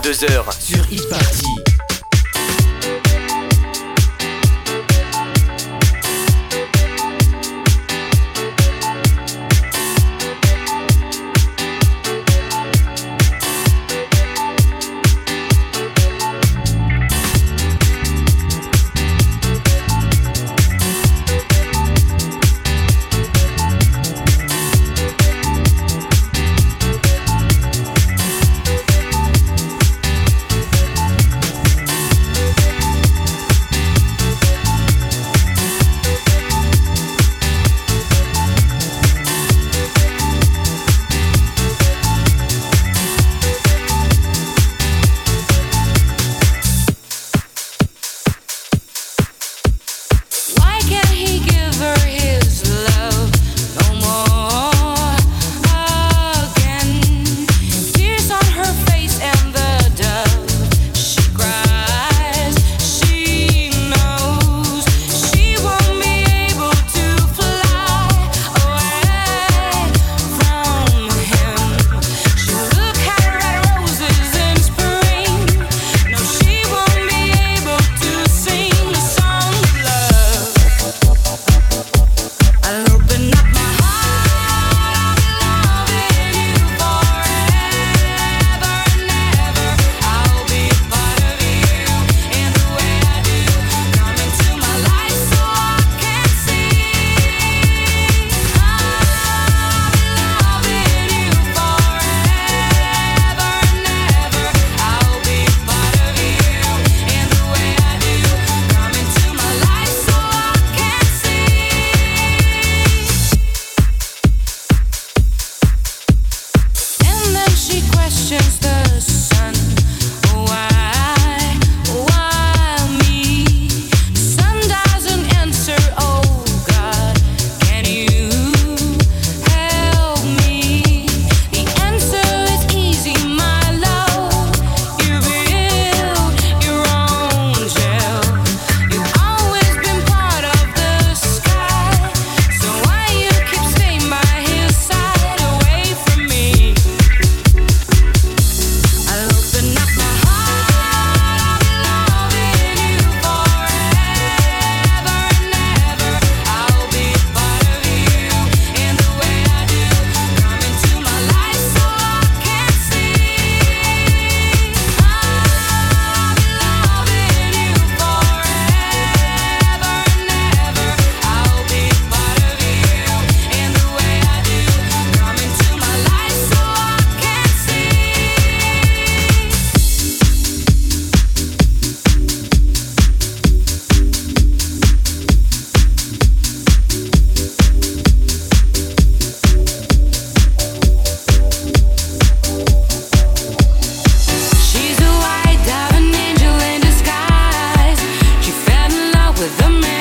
22h the man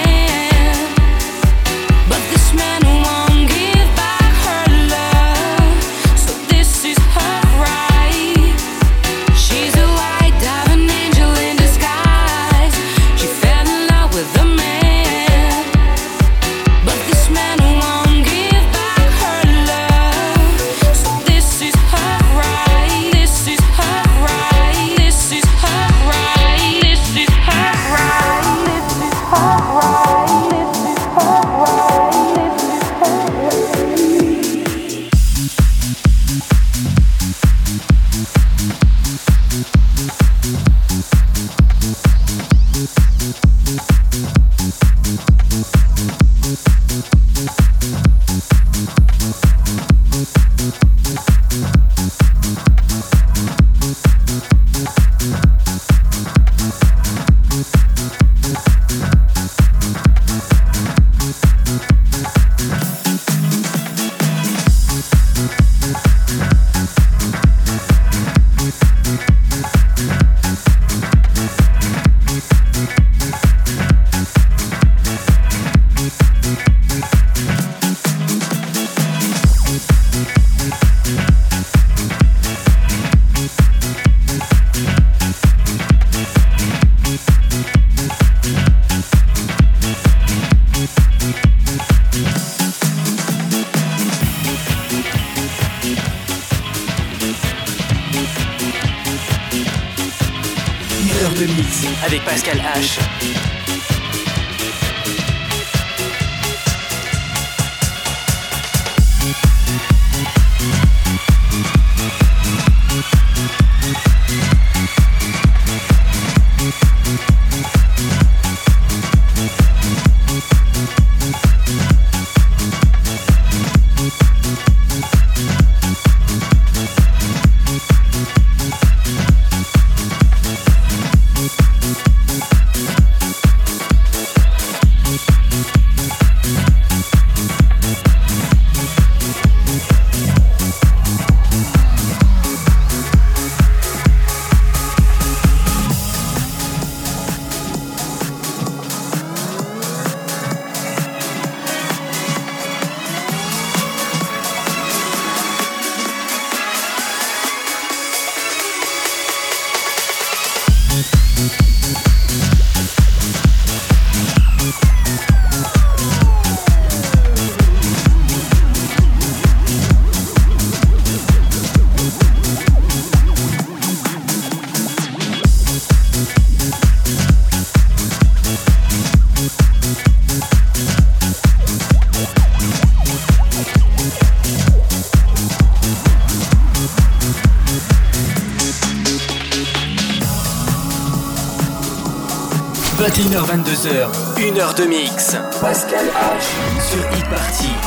21h22h, 1 heure de mix. Pascal H sur e-party.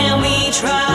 can we try?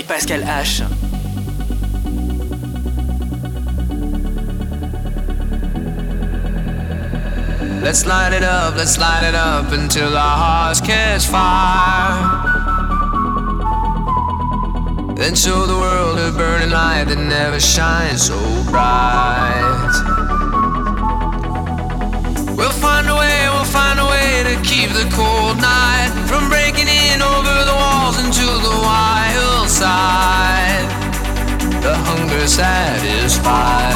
Avec Pascal H. Let's light it up, let's light it up until our hearts catch fire. Then show the world a burning light that never shines so bright. We'll find a way, to keep the cold night from breaking in over the walls into the wild side. The hunger satisfied.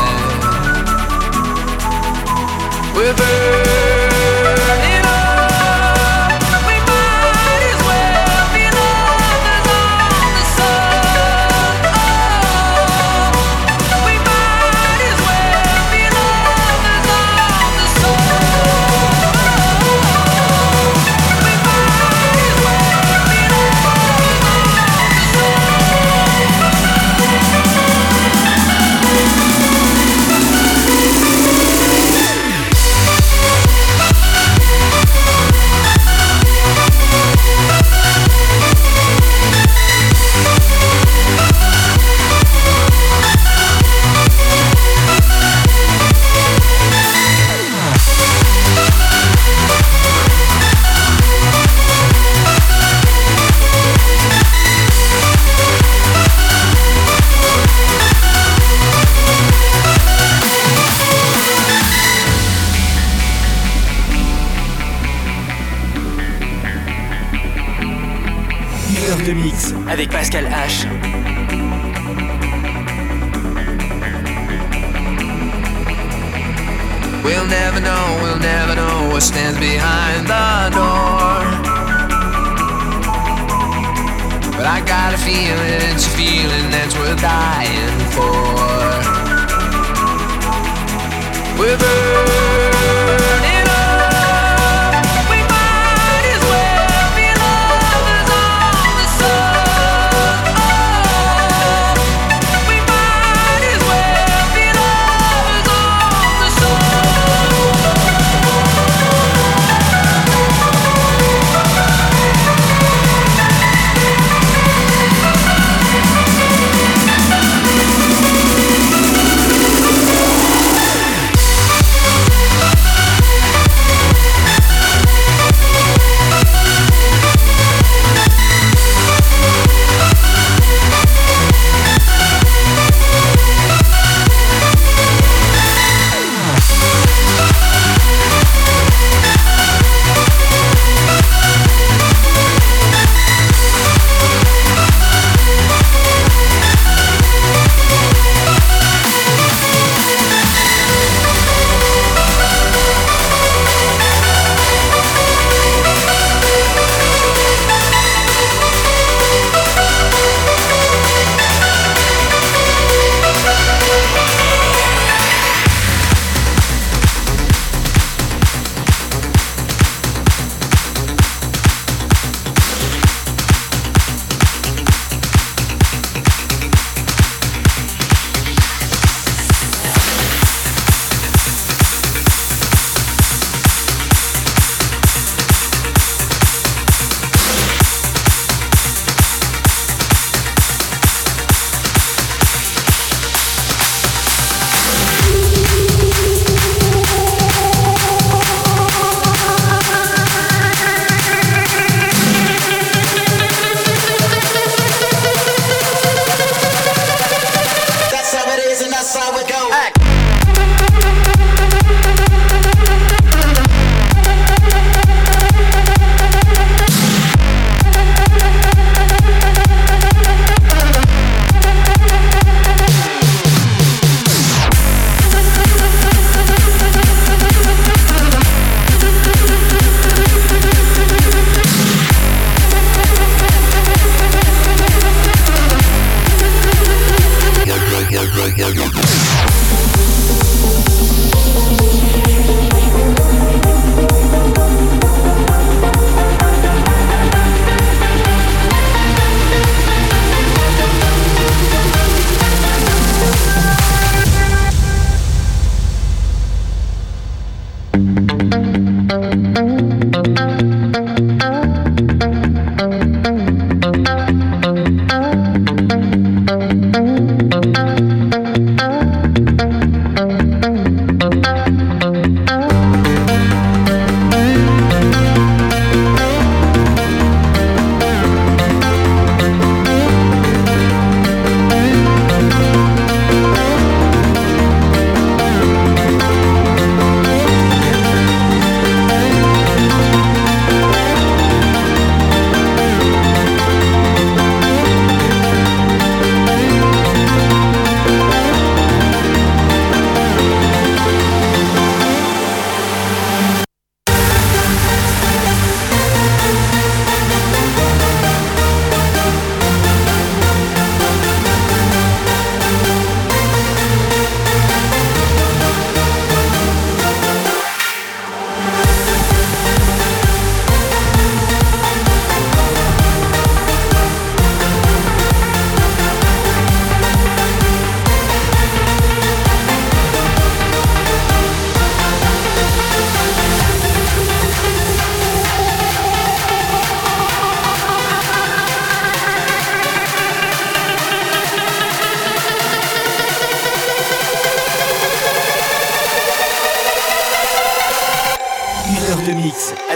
We're burning.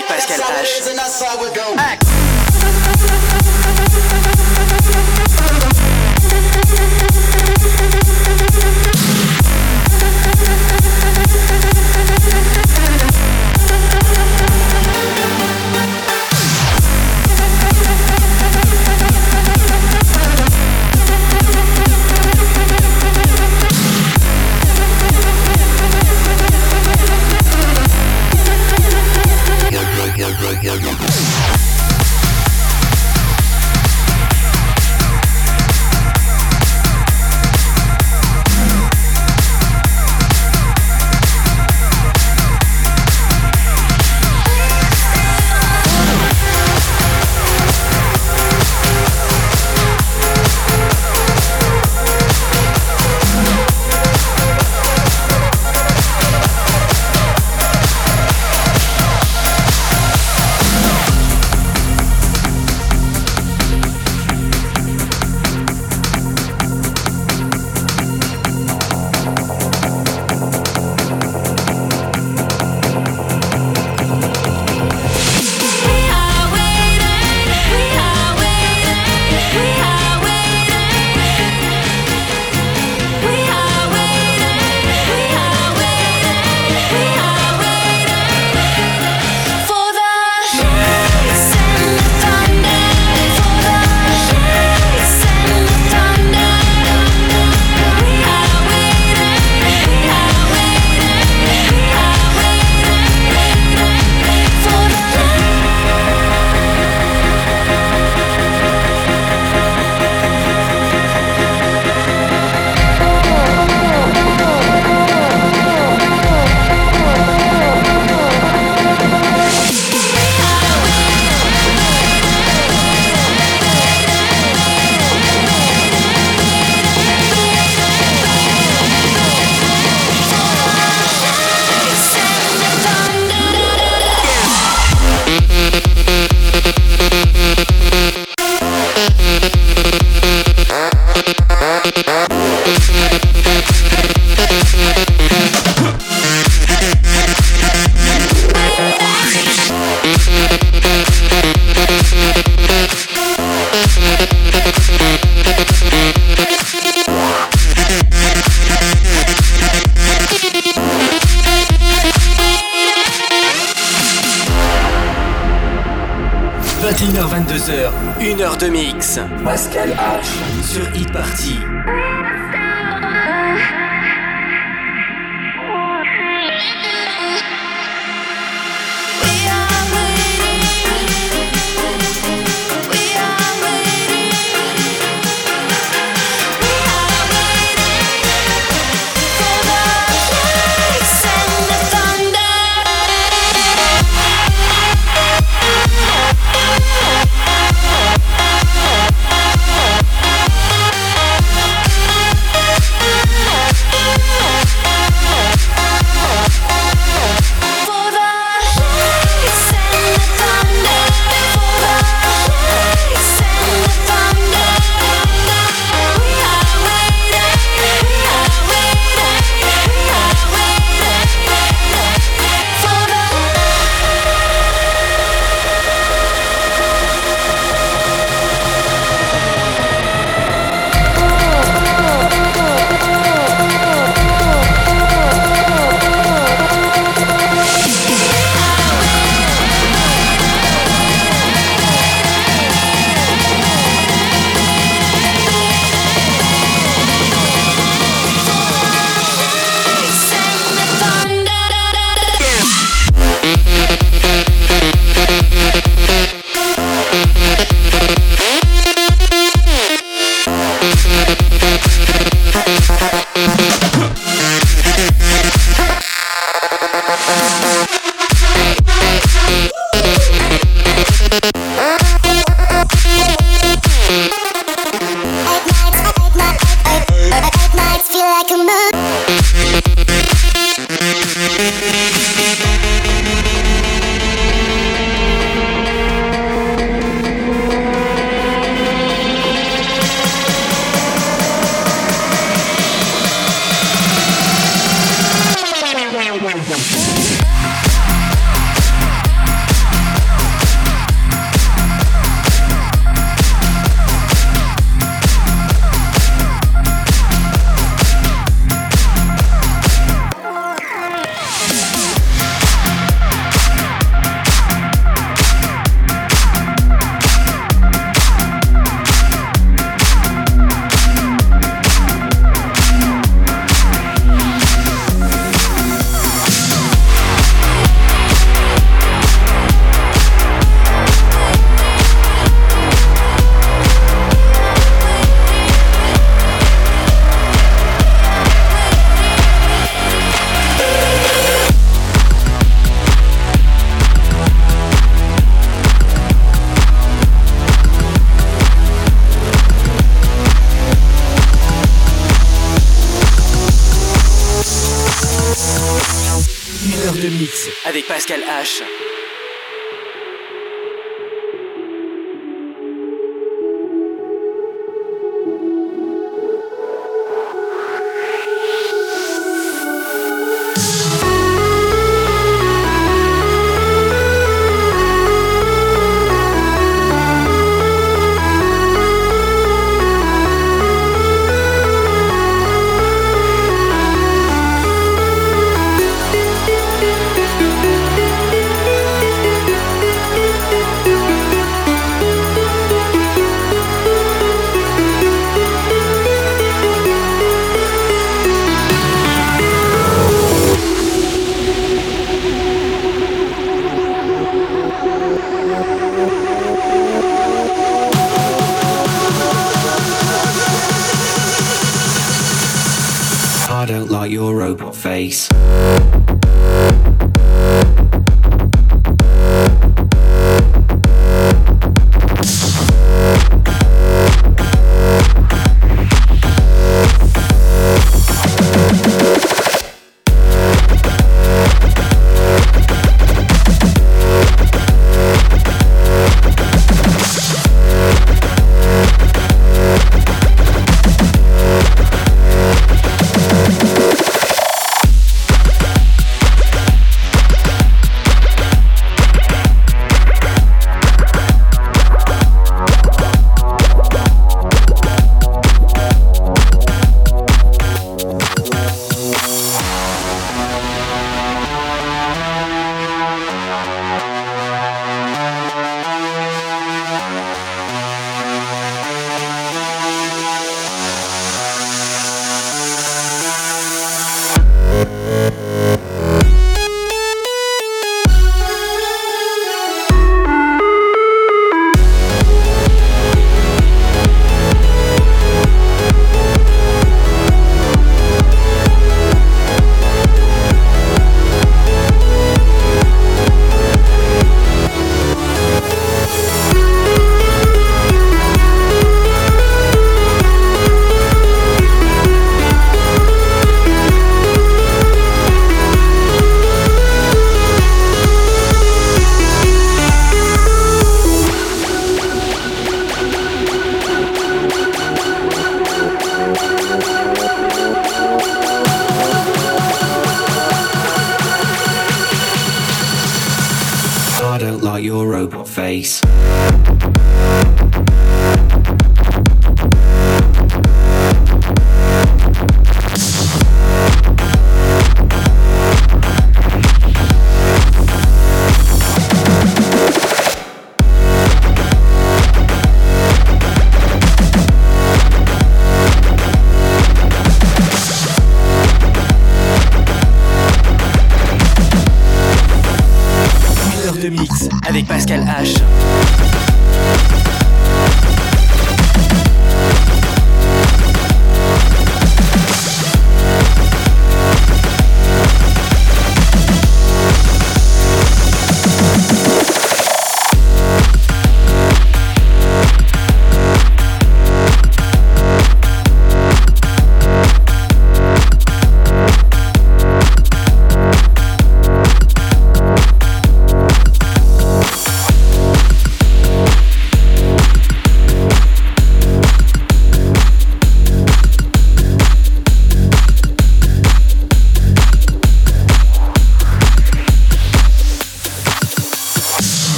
Avec Pascal H. Pascal H.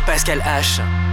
Pascal H.